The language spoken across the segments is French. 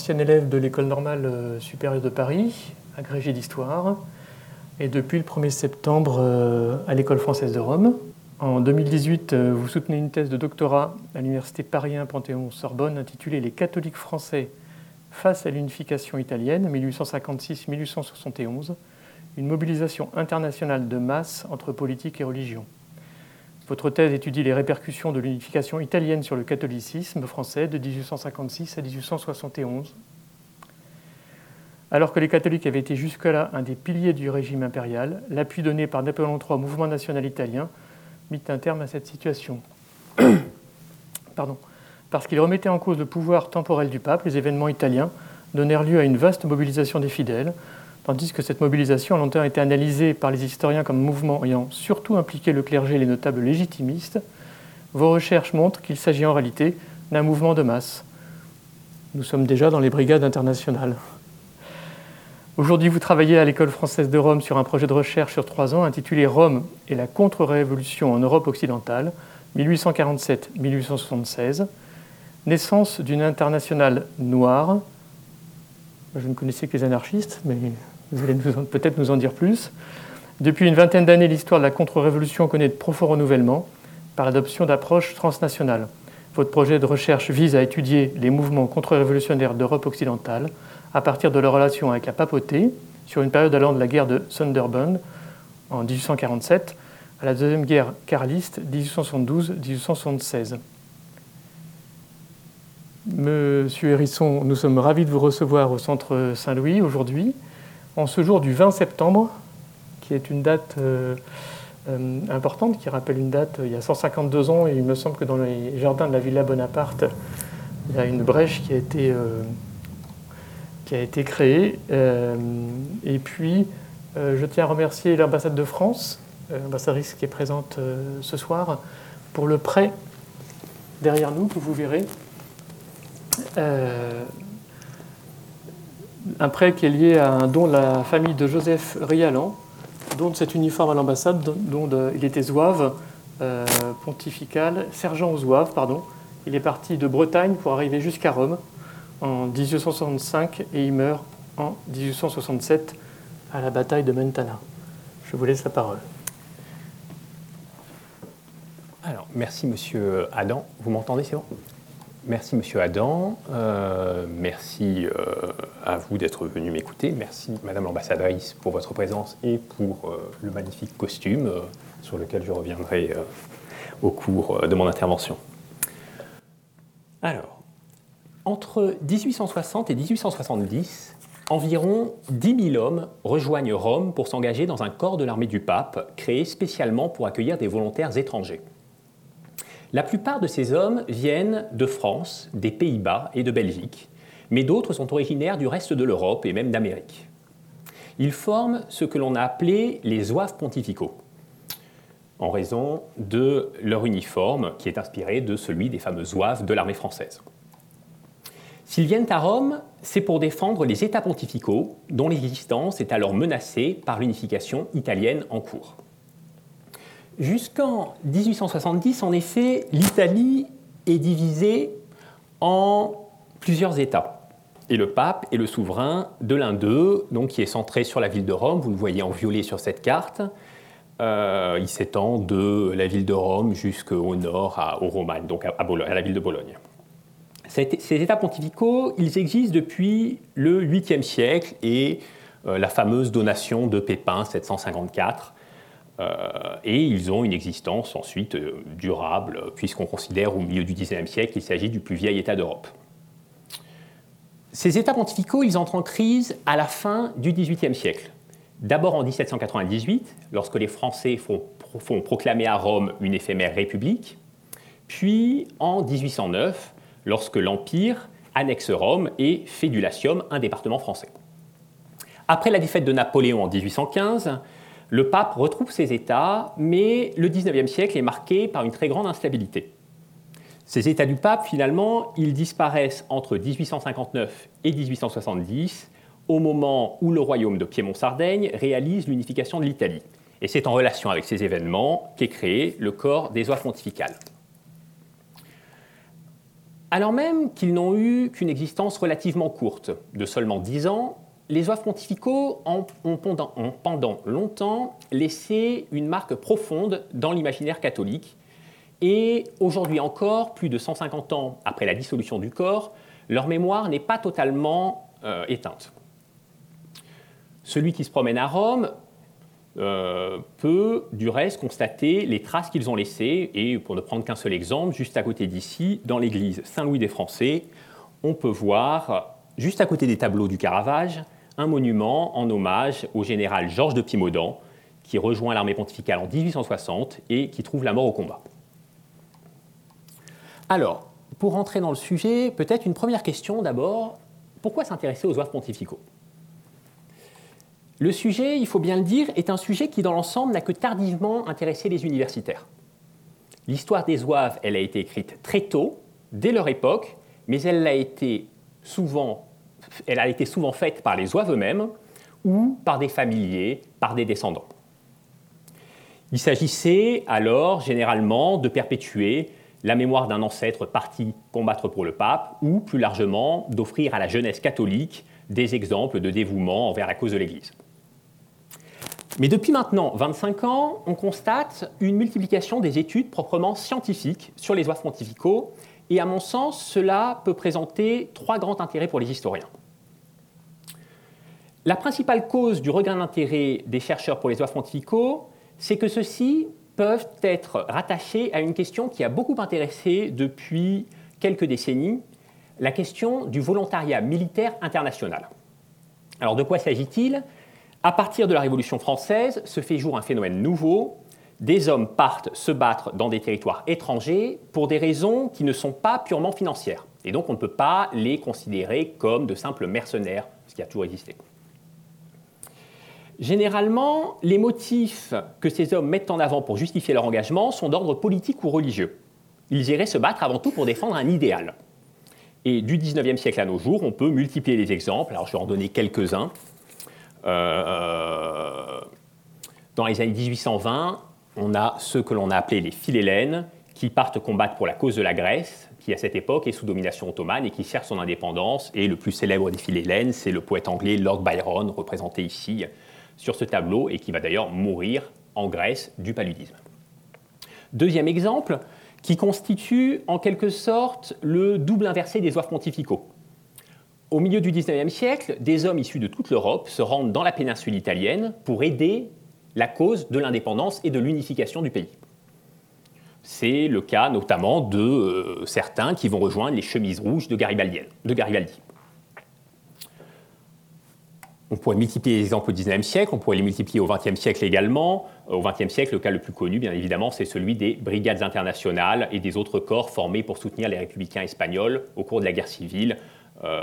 ancien élève de l'École normale euh, supérieure de Paris, agrégé d'histoire, et depuis le 1er septembre euh, à l'École française de Rome. En 2018, euh, vous soutenez une thèse de doctorat à l'Université Paris 1 Panthéon-Sorbonne intitulée Les catholiques français face à l'unification italienne 1856-1871, une mobilisation internationale de masse entre politique et religion. Votre thèse étudie les répercussions de l'unification italienne sur le catholicisme français de 1856 à 1871. Alors que les catholiques avaient été jusque-là un des piliers du régime impérial, l'appui donné par Napoléon III au mouvement national italien mit un terme à cette situation. Pardon. Parce qu'il remettait en cause le pouvoir temporel du pape, les événements italiens donnèrent lieu à une vaste mobilisation des fidèles, tandis que cette mobilisation a longtemps été analysée par les historiens comme mouvement ayant surtout impliqué le clergé et les notables légitimistes, vos recherches montrent qu'il s'agit en réalité d'un mouvement de masse. Nous sommes déjà dans les brigades internationales. Aujourd'hui, vous travaillez à l'École française de Rome sur un projet de recherche sur trois ans intitulé Rome et la contre-révolution en Europe occidentale, 1847-1876, naissance d'une internationale noire. Je ne connaissais que les anarchistes, mais vous allez peut-être nous en dire plus. Depuis une vingtaine d'années, l'histoire de la contre-révolution connaît de profonds renouvellements par l'adoption d'approches transnationales. Votre projet de recherche vise à étudier les mouvements contre-révolutionnaires d'Europe occidentale à partir de leur relation avec la papauté sur une période allant de la guerre de Sunderland en 1847 à la deuxième guerre carliste 1872-1876. Monsieur Hérisson, nous sommes ravis de vous recevoir au Centre Saint-Louis aujourd'hui en ce jour du 20 septembre, qui est une date euh, euh, importante, qui rappelle une date euh, il y a 152 ans, et il me semble que dans les jardins de la Villa Bonaparte, il y a une brèche qui a été, qui a été créée. et puis, je tiens à remercier l'ambassade de France, l'ambassadrice qui est présente ce soir, pour le prêt derrière nous, que vous verrez un prêt qui est lié à un don de la famille de Joseph Rialan, don de cet uniforme à l'ambassade, dont il était zouave euh, pontifical, sergent aux zouaves, pardon. Il est parti de Bretagne pour arriver jusqu'à Rome en 1865 et il meurt en 1867 à la bataille de Mentana. Je vous laisse la parole. Alors, merci Monsieur Adam. Vous m'entendez, c'est bon? Merci Monsieur Adam, euh, merci euh, à vous d'être venu m'écouter, merci Madame l'ambassadrice pour votre présence et pour euh, le magnifique costume sur lequel je reviendrai au cours de mon intervention. Alors, entre 1860 et 1870, environ 10 000 hommes rejoignent Rome pour s'engager dans un corps de l'armée du pape créé spécialement pour accueillir des volontaires étrangers. La plupart de ces hommes viennent de France, des Pays-Bas et de Belgique, mais d'autres sont originaires du reste de l'Europe et même d'Amérique. Ils forment ce que l'on a appelé les zouaves pontificaux, en raison de leur uniforme qui est inspiré de celui des fameux zouaves de l'armée française. S'ils viennent à Rome, c'est pour défendre les États pontificaux dont l'existence est alors menacée par l'unification italienne en cours. Jusqu'en 1870, en effet, l'Italie est divisée en plusieurs États. Et le pape est le souverain de l'un d'eux, donc qui est centré sur la ville de Rome. Vous le voyez en violet sur cette carte. Euh, il s'étend de la ville de Rome jusqu'au nord au Romagne, donc à, la ville de Bologne. Ces, États pontificaux, ils existent depuis le 8e siècle et euh, la fameuse donation de Pépin 754 euh, et ils ont une existence ensuite euh, durable, puisqu'on considère au milieu du XIXe siècle qu'il s'agit du plus vieil État d'Europe. Ces États pontificaux, ils entrent en crise à la fin du XVIIIe siècle. D'abord en 1798, lorsque les Français font, proclamer à Rome une éphémère république, puis en 1809, lorsque l'Empire annexe Rome et fait du Latium un département français. Après la défaite de Napoléon en 1815, le pape retrouve ses États, mais le XIXe siècle est marqué par une très grande instabilité. Ces États du pape, finalement, ils disparaissent entre 1859 et 1870, au moment où le royaume de Piémont-Sardaigne réalise l'unification de l'Italie. Et c'est en relation avec ces événements qu'est créé le corps des oies pontificales. Alors même qu'ils n'ont eu qu'une existence relativement courte, de seulement dix ans, les oeuvres pontificaux ont, pendant longtemps laissé une marque profonde dans l'imaginaire catholique. Et aujourd'hui encore, plus de 150 ans après la dissolution du corps, leur mémoire n'est pas totalement euh, éteinte. Celui qui se promène à Rome euh, peut du reste constater les traces qu'ils ont laissées. Et pour ne prendre qu'un seul exemple, juste à côté d'ici, dans l'église Saint-Louis des Français, on peut voir, juste à côté des tableaux du Caravage, un monument en hommage au général Georges de Pimaudan, qui rejoint l'armée pontificale en 1860 et qui trouve la mort au combat. Alors, pour rentrer dans le sujet, peut-être une première question d'abord. Pourquoi s'intéresser aux oeuvres pontificaux? Le sujet, il faut bien le dire, est un sujet qui dans l'ensemble n'a que tardivement intéressé les universitaires. L'histoire des oeuvres, elle a été écrite très tôt, dès leur époque, mais elle a été souvent elle a été souvent faite par les oies eux-mêmes ou par des familiers, par des descendants. Il s'agissait alors généralement de perpétuer la mémoire d'un ancêtre parti combattre pour le pape ou plus largement d'offrir à la jeunesse catholique des exemples de dévouement envers la cause de l'Église. Mais depuis maintenant 25 ans, on constate une multiplication des études proprement scientifiques sur les oies pontificaux et à mon sens, cela peut présenter trois grands intérêts pour les historiens. La principale cause du regain d'intérêt des chercheurs pour les oeuvres pontificaux, c'est que ceux-ci peuvent être rattachés à une question qui a beaucoup intéressé depuis quelques décennies, la question du volontariat militaire international. Alors de quoi s'agit-il? À partir de la Révolution française se fait jour un phénomène nouveau des hommes partent se battre dans des territoires étrangers pour des raisons qui ne sont pas purement financières. Et donc on ne peut pas les considérer comme de simples mercenaires, ce qui a toujours existé. Généralement, les motifs que ces hommes mettent en avant pour justifier leur engagement sont d'ordre politique ou religieux. Ils iraient se battre avant tout pour défendre un idéal. Et du 19e siècle à nos jours, on peut multiplier les exemples. Alors je vais en donner quelques-uns. Euh, dans les années 1820, on a ceux que l'on a appelés les philélènes, qui partent combattre pour la cause de la Grèce, qui à cette époque est sous domination ottomane et qui cherche son indépendance. Et le plus célèbre des philélènes, c'est le poète anglais Lord Byron, représenté ici sur ce tableau, et qui va d'ailleurs mourir en Grèce du paludisme. Deuxième exemple, qui constitue en quelque sorte le double inversé des oeuvres pontificaux. Au milieu du XIXe siècle, des hommes issus de toute l'Europe se rendent dans la péninsule italienne pour aider la cause de l'indépendance et de l'unification du pays. C'est le cas notamment de euh, certains qui vont rejoindre les chemises rouges. De Garibaldi. On pourrait multiplier les exemples au XIXe siècle, on pourrait les multiplier au XXe siècle également. Euh, au XXe siècle, le cas le plus connu, bien évidemment, c'est celui des brigades internationales et des autres corps formés pour soutenir les républicains espagnols au cours de la guerre civile. Euh,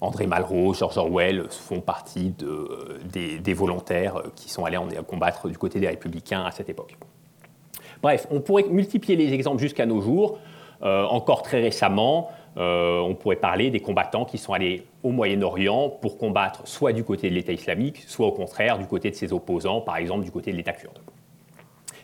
André Malraux, George Orwell font partie des, volontaires qui sont allés combattre du côté des républicains à cette époque. Bref, on pourrait multiplier les exemples jusqu'à nos jours. Euh, encore très récemment, euh, on pourrait parler des combattants qui sont allés au Moyen-Orient pour combattre soit du côté de l'État islamique, soit au contraire du côté de ses opposants, par exemple du côté de l'État kurde.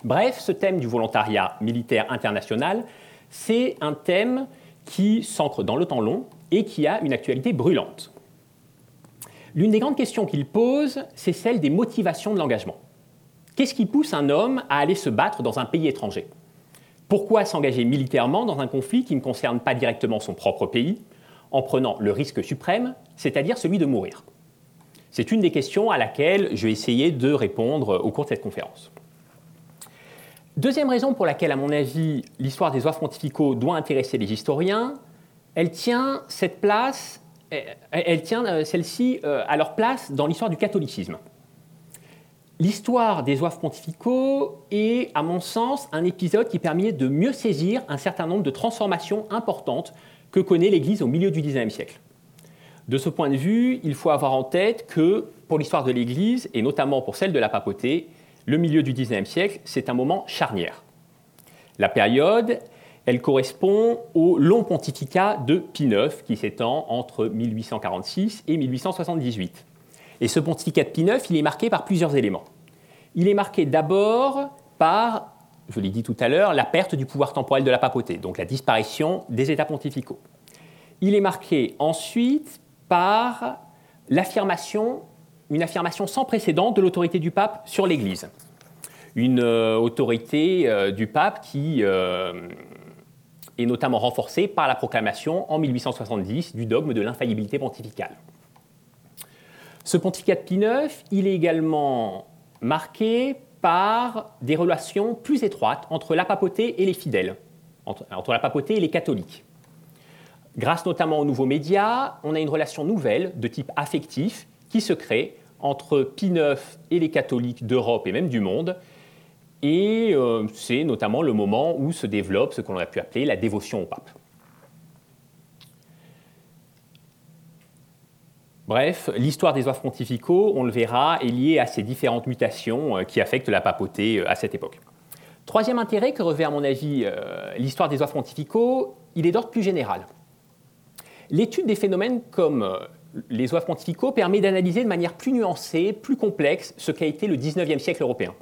Bref, ce thème du volontariat militaire international, c'est un thème qui s'ancre dans le temps long et qui a une actualité brûlante. L'une des grandes questions qu'il pose, c'est celle des motivations de l'engagement. Qu'est-ce qui pousse un homme à aller se battre dans un pays étranger? Pourquoi s'engager militairement dans un conflit qui ne concerne pas directement son propre pays, en prenant le risque suprême, c'est-à-dire celui de mourir? C'est une des questions à laquelle je vais essayer de répondre au cours de cette conférence. Deuxième raison pour laquelle, à mon avis, l'histoire des oeuvres pontificaux doit intéresser les historiens, elle tient cette place, elle tient euh, celle-ci euh, à leur place dans l'histoire du catholicisme. L'histoire des oeuvres pontificaux est, à mon sens, un épisode qui permet de mieux saisir un certain nombre de transformations importantes que connaît l'Église au milieu du XIXe siècle. De ce point de vue, il faut avoir en tête que pour l'histoire de l'Église, et notamment pour celle de la papauté, le milieu du XIXe siècle, c'est un moment charnière. La période, elle correspond au long pontificat de Pie IX qui s'étend entre 1846 et 1878. Et ce pontificat de Pie IX, il est marqué par plusieurs éléments. Il est marqué d'abord par, je l'ai dit tout à l'heure, la perte du pouvoir temporel de la papauté, donc la disparition des États pontificaux. Il est marqué ensuite par l'affirmation, une affirmation sans précédent de l'autorité du pape sur l'Église. Une euh, autorité euh, du pape qui euh, est notamment renforcée par la proclamation en 1870 du dogme de l'infaillibilité pontificale. Ce pontificat de Pie IX, il est également marqué par des relations plus étroites entre la papauté et les fidèles, entre, la papauté et les catholiques. Grâce notamment aux nouveaux médias, on a une relation nouvelle de type affectif qui se crée entre Pie IX et les catholiques d'Europe et même du monde. Et euh, c'est notamment le moment où se développe ce qu'on aurait pu appeler la dévotion au pape. Bref, l'histoire des oeuvres pontificaux, on le verra, est liée à ces différentes mutations euh, qui affectent la papauté euh, à cette époque. Troisième intérêt que revêt, à mon avis, euh, l'histoire des oeuvres pontificaux, il est d'ordre plus général. L'étude des phénomènes comme les oeuvres pontificaux permet d'analyser de manière plus nuancée, plus complexe, ce qu'a été le 19e siècle européen,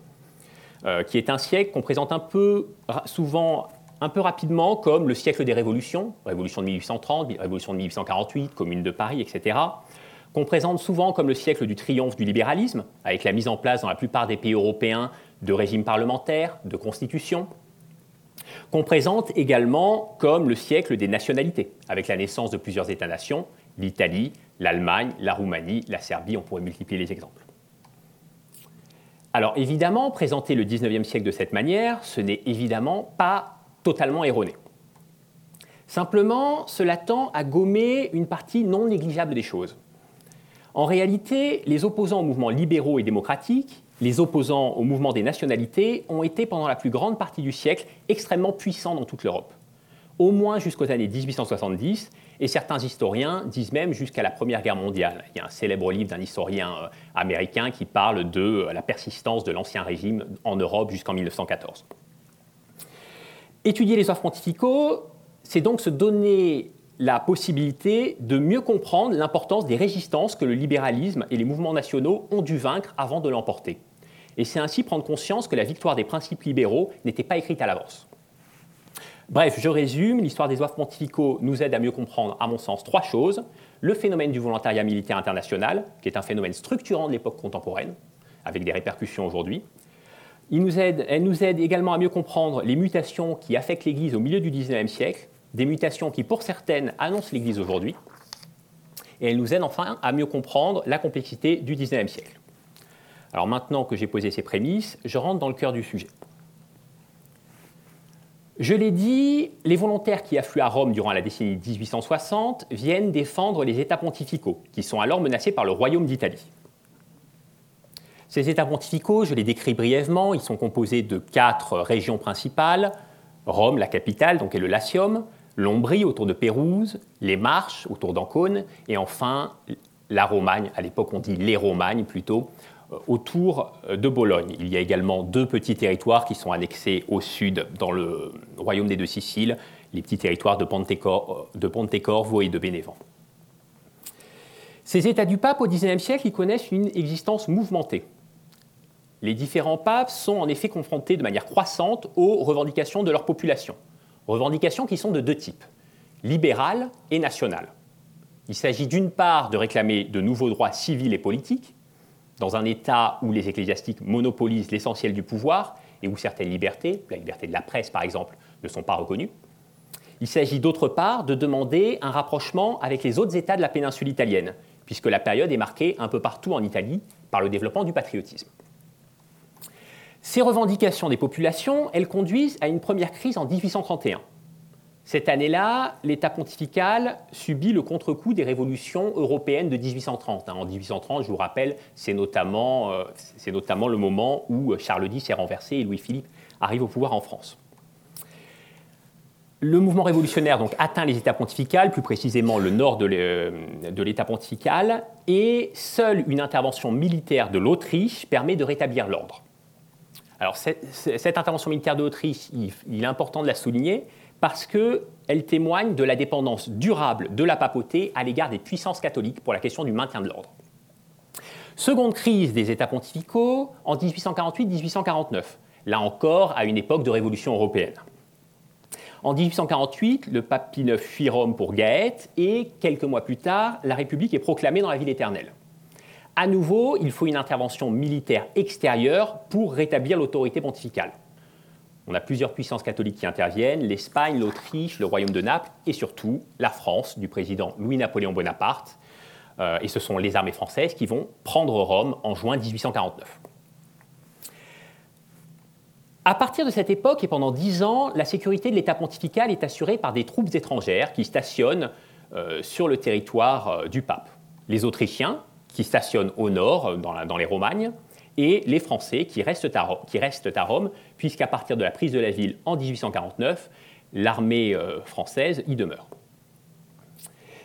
qui est un siècle qu'on présente un peu souvent un peu rapidement comme le siècle des révolutions, révolution de 1830, révolution de 1848, commune de Paris, etc., qu'on présente souvent comme le siècle du triomphe du libéralisme, avec la mise en place dans la plupart des pays européens de régimes parlementaires, de constitutions, qu'on présente également comme le siècle des nationalités, avec la naissance de plusieurs États-nations, l'Italie, l'Allemagne, la Roumanie, la Serbie, on pourrait multiplier les exemples. Alors évidemment, présenter le 19e siècle de cette manière, ce n'est évidemment pas totalement erroné. Simplement, cela tend à gommer une partie non négligeable des choses. En réalité, les opposants aux mouvements libéraux et démocratiques, les opposants au mouvement des nationalités, ont été pendant la plus grande partie du siècle extrêmement puissants dans toute l'Europe, au moins jusqu'aux années 1870, et certains historiens disent même jusqu'à la Première Guerre mondiale. Il y a un célèbre livre d'un historien euh, américain qui parle de euh, la persistance de l'Ancien Régime en Europe jusqu'en 1914. Étudier les offres pontificaux, c'est donc se donner la possibilité de mieux comprendre l'importance des résistances que le libéralisme et les mouvements nationaux ont dû vaincre avant de l'emporter. Et c'est ainsi prendre conscience que la victoire des principes libéraux n'était pas écrite à l'avance. Bref, je résume, l'histoire des oeuvres pontificaux nous aide à mieux comprendre, à mon sens, trois choses. Le phénomène du volontariat militaire international, qui est un phénomène structurant de l'époque contemporaine, avec des répercussions aujourd'hui. nous elle nous aide également à mieux comprendre les mutations qui affectent l'Église au milieu du XIXe siècle, des mutations qui, pour certaines, annoncent l'Église aujourd'hui, et elles nous aident enfin à mieux comprendre la complexité du XIXe siècle. Alors maintenant que j'ai posé ces prémices, je rentre dans le cœur du sujet. Je l'ai dit, les volontaires qui affluent à Rome durant la décennie 1860 viennent défendre les États pontificaux, qui sont alors menacés par le royaume d'Italie. Ces États pontificaux, je les décris brièvement, ils sont composés de quatre régions principales, Rome, la capitale, donc est le Latium, l'Ombrie autour de Pérouse, les Marches autour d'Ancône, et enfin la Romagne, à l'époque on dit les Romagnes plutôt, euh, autour euh, de Bologne. Il y a également deux petits territoires qui sont annexés au sud dans le royaume des deux Siciles, les petits territoires de, Pontecorvo, euh, et de Bénévent. Ces États du pape au XIXe siècle connaissent une existence mouvementée. Les différents papes sont en effet confrontés de manière croissante aux revendications de leur population. Revendications qui sont de deux types, libérales et nationales. Il s'agit d'une part de réclamer de nouveaux droits civils et politiques, dans un État où les ecclésiastiques monopolisent l'essentiel du pouvoir et où certaines libertés, la liberté de la presse par exemple, ne sont pas reconnues. Il s'agit d'autre part de demander un rapprochement avec les autres États de la péninsule italienne, puisque la période est marquée un peu partout en Italie par le développement du patriotisme. Ces revendications des populations, elles conduisent à une première crise en 1831. Cette année-là, l'État pontifical subit le contre-coup des révolutions européennes de 1830. En 1830, je vous rappelle, c'est notamment, euh, notamment, le moment où Charles X est renversé et Louis-Philippe arrive au pouvoir en France. Le mouvement révolutionnaire donc, atteint les États pontificales, plus précisément le nord de l'État pontifical, et seule une intervention militaire de l'Autriche permet de rétablir l'ordre. Alors cette, intervention militaire d'Autriche, il, est important de la souligner parce qu'elle témoigne de la dépendance durable de la papauté à l'égard des puissances catholiques pour la question du maintien de l'ordre. Seconde crise des États pontificaux en 1848-1849, là encore à une époque de révolution européenne. En 1848, le pape Pie IX fuit Rome pour Gaète et quelques mois plus tard, la République est proclamée dans la ville éternelle. À nouveau, il faut une intervention militaire extérieure pour rétablir l'autorité pontificale. On a plusieurs puissances catholiques qui interviennent, l'Espagne, l'Autriche, le royaume de Naples et surtout la France du président Louis-Napoléon Bonaparte. Euh, et ce sont les armées françaises qui vont prendre Rome en juin 1849. À partir de cette époque et pendant dix ans, la sécurité de l'État pontifical est assurée par des troupes étrangères qui stationnent euh, sur le territoire euh, du pape. Les Autrichiens, qui stationnent au nord, euh, dans, les Romagnes, et les Français, qui restent à, à Rome, puisqu'à partir de la prise de la ville en 1849, l'armée française y demeure.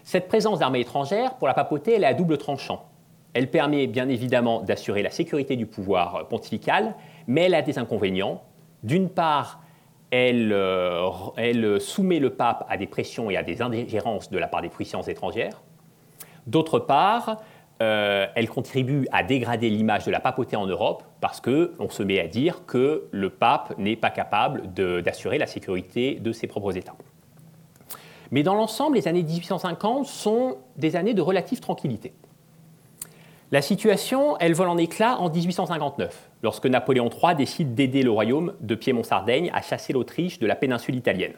Cette présence d'armées étrangères, pour la papauté, elle est à double tranchant. Elle permet bien évidemment d'assurer la sécurité du pouvoir pontifical, mais elle a des inconvénients. D'une part, euh, elle, soumet le pape à des pressions et à des ingérences de la part des puissances étrangères. D'autre part, euh, elle contribue à dégrader l'image de la papauté en Europe parce qu'on se met à dire que le pape n'est pas capable d'assurer la sécurité de ses propres États. Mais dans l'ensemble, les années 1850 sont des années de relative tranquillité. La situation, elle vole en éclat en 1859, lorsque Napoléon III décide d'aider le royaume de Piémont-Sardaigne à chasser l'Autriche de la péninsule italienne.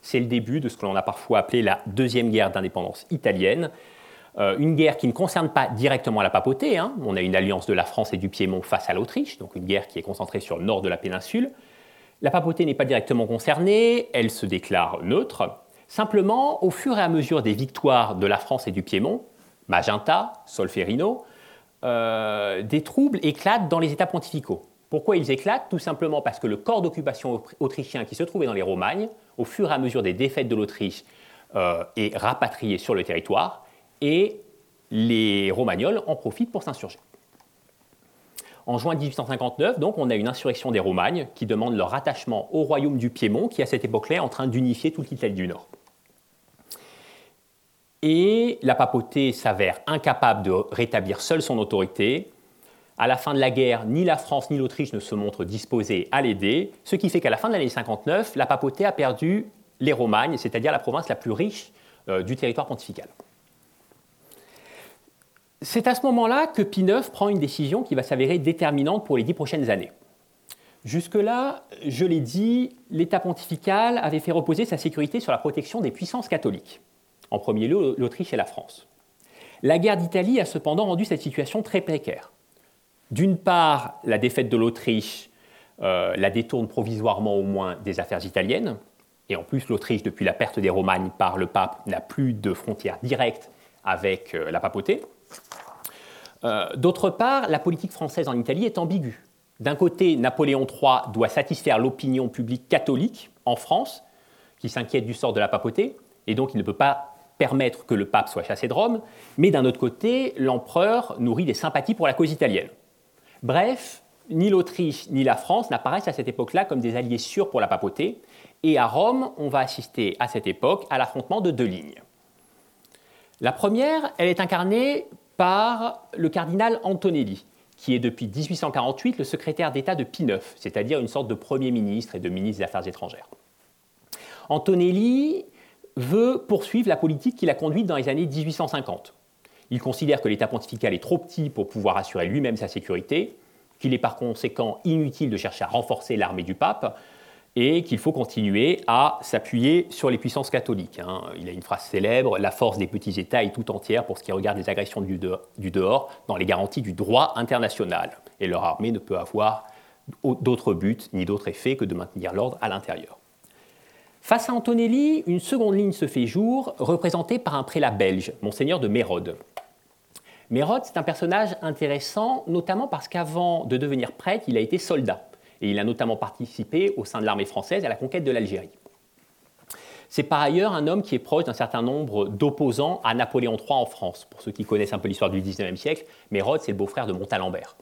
C'est le début de ce que l'on a parfois appelé la deuxième guerre d'indépendance italienne, euh, une guerre qui ne concerne pas directement la papauté. Hein. On a une alliance de la France et du Piémont face à l'Autriche, donc une guerre qui est concentrée sur le nord de la péninsule. La papauté n'est pas directement concernée, elle se déclare neutre. Simplement, au fur et à mesure des victoires de la France et du Piémont, Magenta, Solferino, euh, des troubles éclatent dans les États pontificaux. Pourquoi ils éclatent? Tout simplement parce que le corps d'occupation autrichien qui se trouvait dans les Romagnes, au fur et à mesure des défaites de l'Autriche, euh, est rapatrié sur le territoire et les Romagnols en profitent pour s'insurger. En juin 1859, donc, on a une insurrection des Romagnes qui demande leur rattachement au royaume du Piémont, qui à cette époque-là est en train d'unifier toute l'Italie du Nord. Et la papauté s'avère incapable de rétablir seule son autorité. À la fin de la guerre, ni la France ni l'Autriche ne se montrent disposés à l'aider, ce qui fait qu'à la fin de l'année 59, la papauté a perdu les Romagnes, c'est-à-dire la province la plus riche euh, du territoire pontifical. C'est à ce moment-là que Pie IX prend une décision qui va s'avérer déterminante pour les dix prochaines années. Jusque-là, je l'ai dit, l'État pontifical avait fait reposer sa sécurité sur la protection des puissances catholiques en premier lieu l'Autriche et la France. La guerre d'Italie a cependant rendu cette situation très précaire. D'une part, la défaite de l'Autriche euh, la détourne provisoirement au moins des affaires italiennes, et en plus l'Autriche, depuis la perte des Romagnes par le pape, n'a plus de frontières directes avec euh, la papauté. Euh, d'autre part, la politique française en Italie est ambiguë. D'un côté, Napoléon III doit satisfaire l'opinion publique catholique en France, qui s'inquiète du sort de la papauté, et donc il ne peut pas permettre que le pape soit chassé de Rome, mais d'un autre côté, l'empereur nourrit des sympathies pour la cause italienne. Bref, ni l'Autriche ni la France n'apparaissent à cette époque-là comme des alliés sûrs pour la papauté, et à Rome, on va assister à cette époque à l'affrontement de deux lignes. La première, elle est incarnée par le cardinal Antonelli, qui est depuis 1848 le secrétaire d'État de Pie IX, c'est-à-dire une sorte de Premier ministre et de ministre des Affaires étrangères. Antonelli veut poursuivre la politique qu'il a conduite dans les années 1850. Il considère que l'État pontifical est trop petit pour pouvoir assurer lui-même sa sécurité, qu'il est par conséquent inutile de chercher à renforcer l'armée du pape et qu'il faut continuer à s'appuyer sur les puissances catholiques. Hein. Il a une phrase célèbre, la force des petits États est tout entière pour ce qui regarde les agressions du dehors dans les garanties du droit international. Et leur armée ne peut avoir d'autre but ni d'autre effet que de maintenir l'ordre à l'intérieur. Face à Antonelli, une seconde ligne se fait jour, représentée par un prélat belge, monseigneur de Mérode. Mérode, c'est un personnage intéressant, notamment parce qu'avant de devenir prêtre, il a été soldat, et il a notamment participé au sein de l'armée française à la conquête de l'Algérie. C'est par ailleurs un homme qui est proche d'un certain nombre d'opposants à Napoléon III en France. Pour ceux qui connaissent un peu l'histoire du XIXe siècle, Mérode, c'est le beau-frère de Montalembert.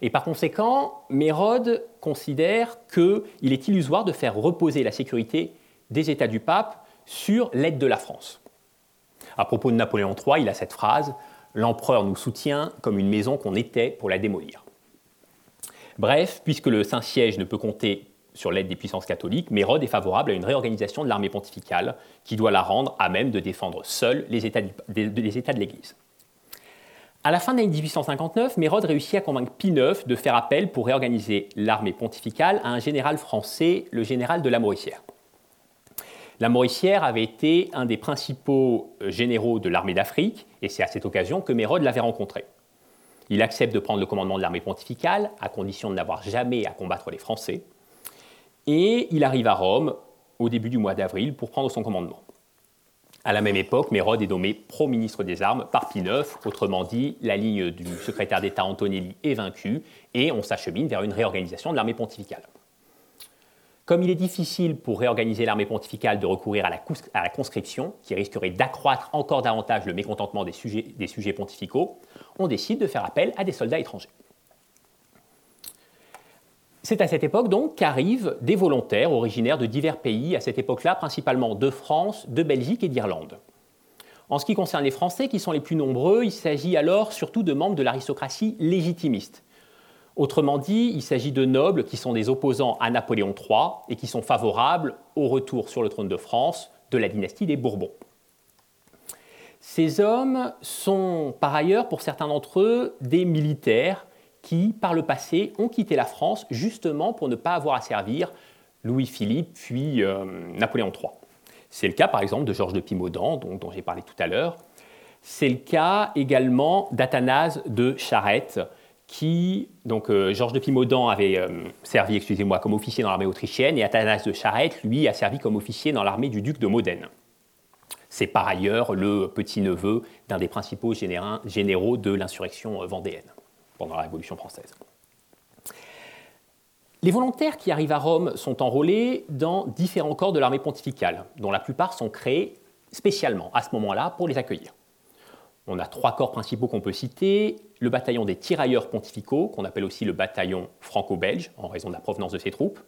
Et par conséquent, Mérode considère qu'il est illusoire de faire reposer la sécurité des États du pape sur l'aide de la France. À propos de Napoléon III, il a cette phrase L'empereur nous soutient comme une maison qu'on était pour la démolir. Bref, puisque le Saint-Siège ne peut compter sur l'aide des puissances catholiques, Mérode est favorable à une réorganisation de l'armée pontificale qui doit la rendre à même de défendre seule les États de l'Église. À la fin de l'année 1859, Mérode réussit à convaincre Pie IX de faire appel pour réorganiser l'armée pontificale à un général français, le général de la Mauricière. La Mauricière avait été un des principaux euh, généraux de l'armée d'Afrique, et c'est à cette occasion que Mérode l'avait rencontré. Il accepte de prendre le commandement de l'armée pontificale, à condition de n'avoir jamais à combattre les Français, et il arrive à Rome au début du mois d'avril pour prendre son commandement. À la même époque, Mérode est nommé pro-ministre des armes par Pie IX, autrement dit, la ligne du secrétaire d'État Antonelli est vaincue et on s'achemine vers une réorganisation de l'armée pontificale. Comme il est difficile pour réorganiser l'armée pontificale de recourir à la, conscription, qui risquerait d'accroître encore davantage le mécontentement des sujets pontificaux, on décide de faire appel à des soldats étrangers. C'est à cette époque donc qu'arrivent des volontaires originaires de divers pays, à cette époque-là principalement de France, de Belgique et d'Irlande. En ce qui concerne les Français, qui sont les plus nombreux, il s'agit alors surtout de membres de l'aristocratie légitimiste. Autrement dit, il s'agit de nobles qui sont des opposants à Napoléon III et qui sont favorables au retour sur le trône de France de la dynastie des Bourbons. Ces hommes sont par ailleurs, pour certains d'entre eux, des militaires qui, par le passé, ont quitté la France justement pour ne pas avoir à servir Louis-Philippe puis euh, Napoléon III. C'est le cas par exemple de Georges de Pimodan, dont, j'ai parlé tout à l'heure. C'est le cas également d'Athanase de Charette, qui, donc euh, Georges de Pimodan avait euh, servi, excusez-moi, comme officier dans l'armée autrichienne, et Athanase de Charette, lui, a servi comme officier dans l'armée du duc de Modène. C'est par ailleurs le petit-neveu d'un des principaux généraux de l'insurrection vendéenne pendant la Révolution française. Les volontaires qui arrivent à Rome sont enrôlés dans différents corps de l'armée pontificale, dont la plupart sont créés spécialement à ce moment-là pour les accueillir. On a trois corps principaux qu'on peut citer, le bataillon des tirailleurs pontificaux, qu'on appelle aussi le bataillon franco-belge, en raison de la provenance de ses troupes,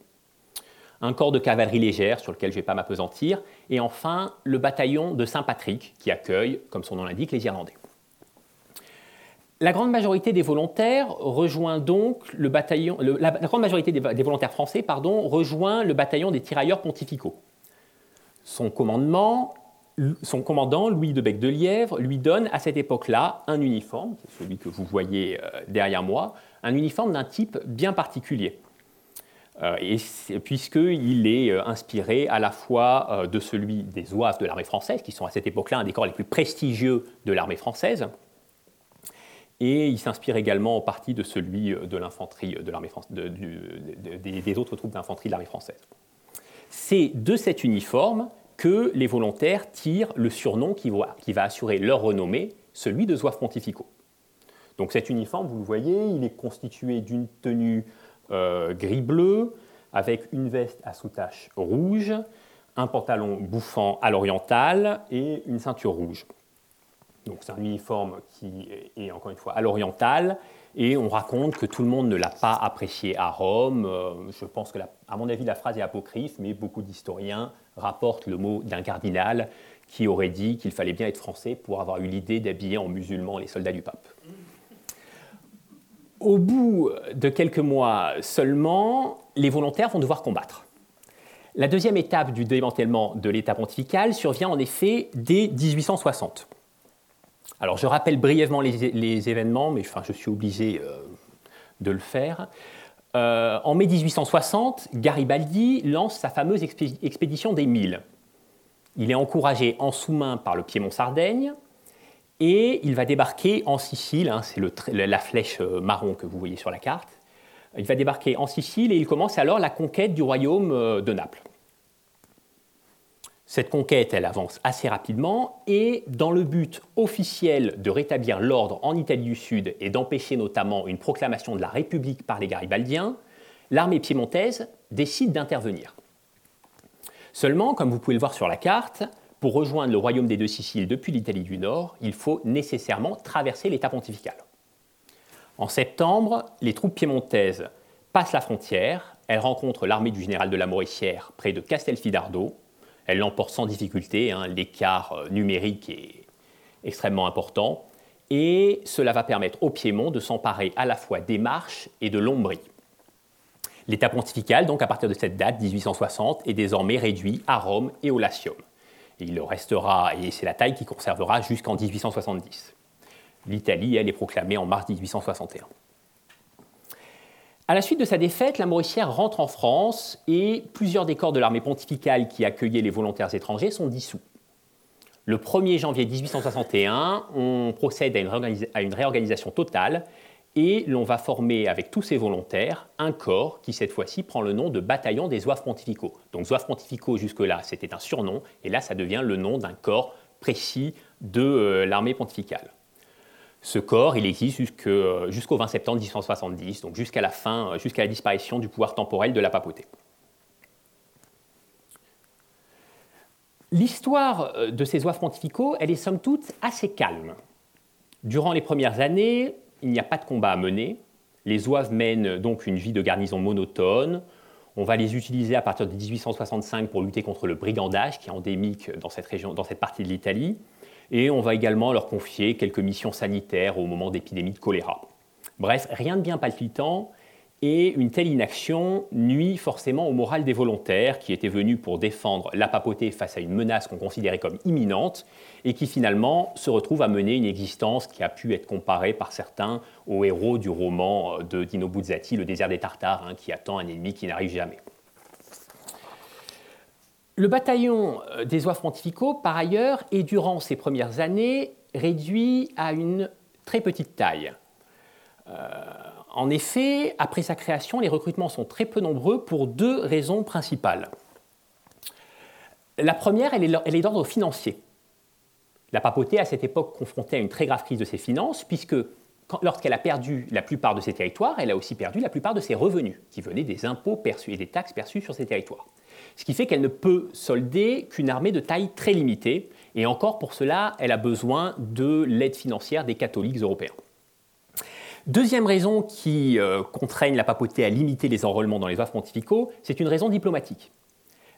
un corps de cavalerie légère, sur lequel je ne vais pas m'apesantir, et enfin le bataillon de Saint-Patrick, qui accueille, comme son nom l'indique, les Irlandais. La grande majorité des volontaires français rejoint le bataillon des tirailleurs pontificaux. Son son commandant Louis de Bec de Lièvre lui donne à cette époque-là un uniforme, celui que vous voyez euh, derrière moi, un uniforme d'un type bien particulier. Euh, puisqu'il est euh, inspiré à la fois de celui des zouaves de l'armée française, qui sont à cette époque-là un des corps les plus prestigieux de l'armée française, et il s'inspire également en partie de celui euh, de l'infanterie des autres troupes d'infanterie de l'armée française. C'est de cet uniforme que les volontaires tirent le surnom qui va, qui va assurer leur renommée, celui de zouaves pontificaux. Donc cet uniforme, vous le voyez, il est constitué d'une tenue euh, gris-bleu, avec une veste à sous-tache rouge, un pantalon bouffant à l'orientale et une ceinture rouge. Donc c'est un uniforme qui est encore une fois à l'oriental, et on raconte que tout le monde ne l'a pas apprécié à Rome. Euh, je pense que, à mon avis, la phrase est apocryphe, mais beaucoup d'historiens rapportent le mot d'un cardinal qui aurait dit qu'il fallait bien être français pour avoir eu l'idée d'habiller en musulmans les soldats du pape. Au bout de quelques mois seulement, les volontaires vont devoir combattre. La deuxième étape du démantèlement de l'État pontifical survient en effet dès 1860. Alors je rappelle brièvement les, événements, mais je suis obligé euh, de le faire. Euh, en mai 1860, Garibaldi lance sa fameuse expédition des Mille. Il est encouragé en sous-main par le Piémont-Sardaigne et il va débarquer en Sicile, hein, c'est la flèche euh, marron que vous voyez sur la carte. Il va débarquer en Sicile et il commence alors la conquête du royaume de Naples. Cette conquête, elle avance assez rapidement et dans le but officiel de rétablir l'ordre en Italie du Sud et d'empêcher notamment une proclamation de la République par les Garibaldiens, l'armée piémontaise décide d'intervenir. Seulement, comme vous pouvez le voir sur la carte, pour rejoindre le royaume des deux Siciles depuis l'Italie du Nord, il faut nécessairement traverser l'État pontifical. En septembre, les troupes piémontaises passent la frontière, elles rencontrent l'armée du général de la Mauricière près de Castelfidardo, elle l'emporte sans difficulté, hein. l'écart euh, numérique est extrêmement important, et cela va permettre au Piémont de s'emparer à la fois des marches et de l'Ombrie. L'État pontifical, donc à partir de cette date, 1860, est désormais réduit à Rome et au Latium. Il restera, et c'est la taille qui conservera jusqu'en 1870. L'Italie, elle, est proclamée en mars 1861. À la suite de sa défaite, la Mauricière rentre en France et plusieurs des corps de l'armée pontificale qui accueillaient les volontaires étrangers sont dissous. Le 1er janvier 1861, on procède à une, réorganisation totale et l'on va former avec tous ces volontaires un corps qui cette fois-ci prend le nom de bataillon des zouaves pontificaux. Donc zouaves pontificaux jusque-là c'était un surnom et là ça devient le nom d'un corps précis de euh, l'armée pontificale. Ce corps, il existe euh, jusqu'au 20 septembre 1870, donc jusqu'à la fin, euh, jusqu'à la disparition du pouvoir temporel de la papauté. L'histoire de ces oeuvres pontificaux, elle est somme toute assez calme. Durant les premières années, il n'y a pas de combat à mener. Les oeuvres mènent donc une vie de garnison monotone. On va les utiliser à partir de 1865 pour lutter contre le brigandage qui est endémique dans cette, région, dans cette partie de l'Italie et on va également leur confier quelques missions sanitaires au moment d'épidémies de choléra. Bref, rien de bien palpitant, et une telle inaction nuit forcément au moral des volontaires qui étaient venus pour défendre la papauté face à une menace qu'on considérait comme imminente et qui finalement se retrouvent à mener une existence qui a pu être comparée par certains aux héros du roman de Dino Buzzati, Le désert des Tartares, hein, qui attend un ennemi qui n'arrive jamais. Le bataillon euh, des oeufs pontificaux, par ailleurs, est durant ces premières années réduit à une très petite taille. Euh, en effet, après sa création, les recrutements sont très peu nombreux pour deux raisons principales. La première, elle est d'ordre financier. La papauté, à cette époque, confrontée à une très grave crise de ses finances, puisque lorsqu'elle a perdu la plupart de ses territoires, elle a aussi perdu la plupart de ses revenus, qui venaient des impôts perçus et des taxes perçues sur ces territoires ce qui fait qu'elle ne peut solder qu'une armée de taille très limitée, et encore pour cela, elle a besoin de l'aide financière des catholiques européens. Deuxième raison qui euh, contraigne la papauté à limiter les enrôlements dans les offres pontificaux, c'est une raison diplomatique.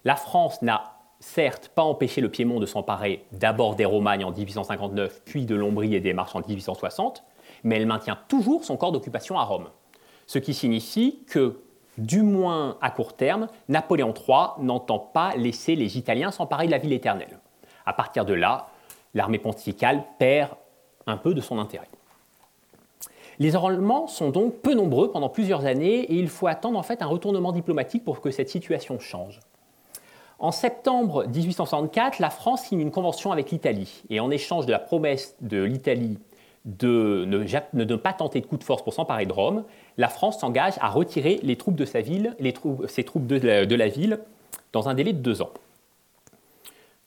La France n'a certes pas empêché le Piémont de s'emparer d'abord des Romagnes en 1859, puis de l'Ombrie et des Marches en 1860, mais elle maintient toujours son corps d'occupation à Rome. Ce qui signifie que du moins à court terme, Napoléon III n'entend pas laisser les Italiens s'emparer de la ville éternelle. À partir de là, l'armée pontificale perd un peu de son intérêt. Les enrôlements sont donc peu nombreux pendant plusieurs années et il faut attendre en fait un retournement diplomatique pour que cette situation change. En septembre 1864, la France signe une convention avec l'Italie et en échange de la promesse de l'Italie de ne, pas tenter de coup de force pour s'emparer de Rome, la France s'engage à retirer les troupes de sa ses troupes de la, ville, dans un délai de deux ans.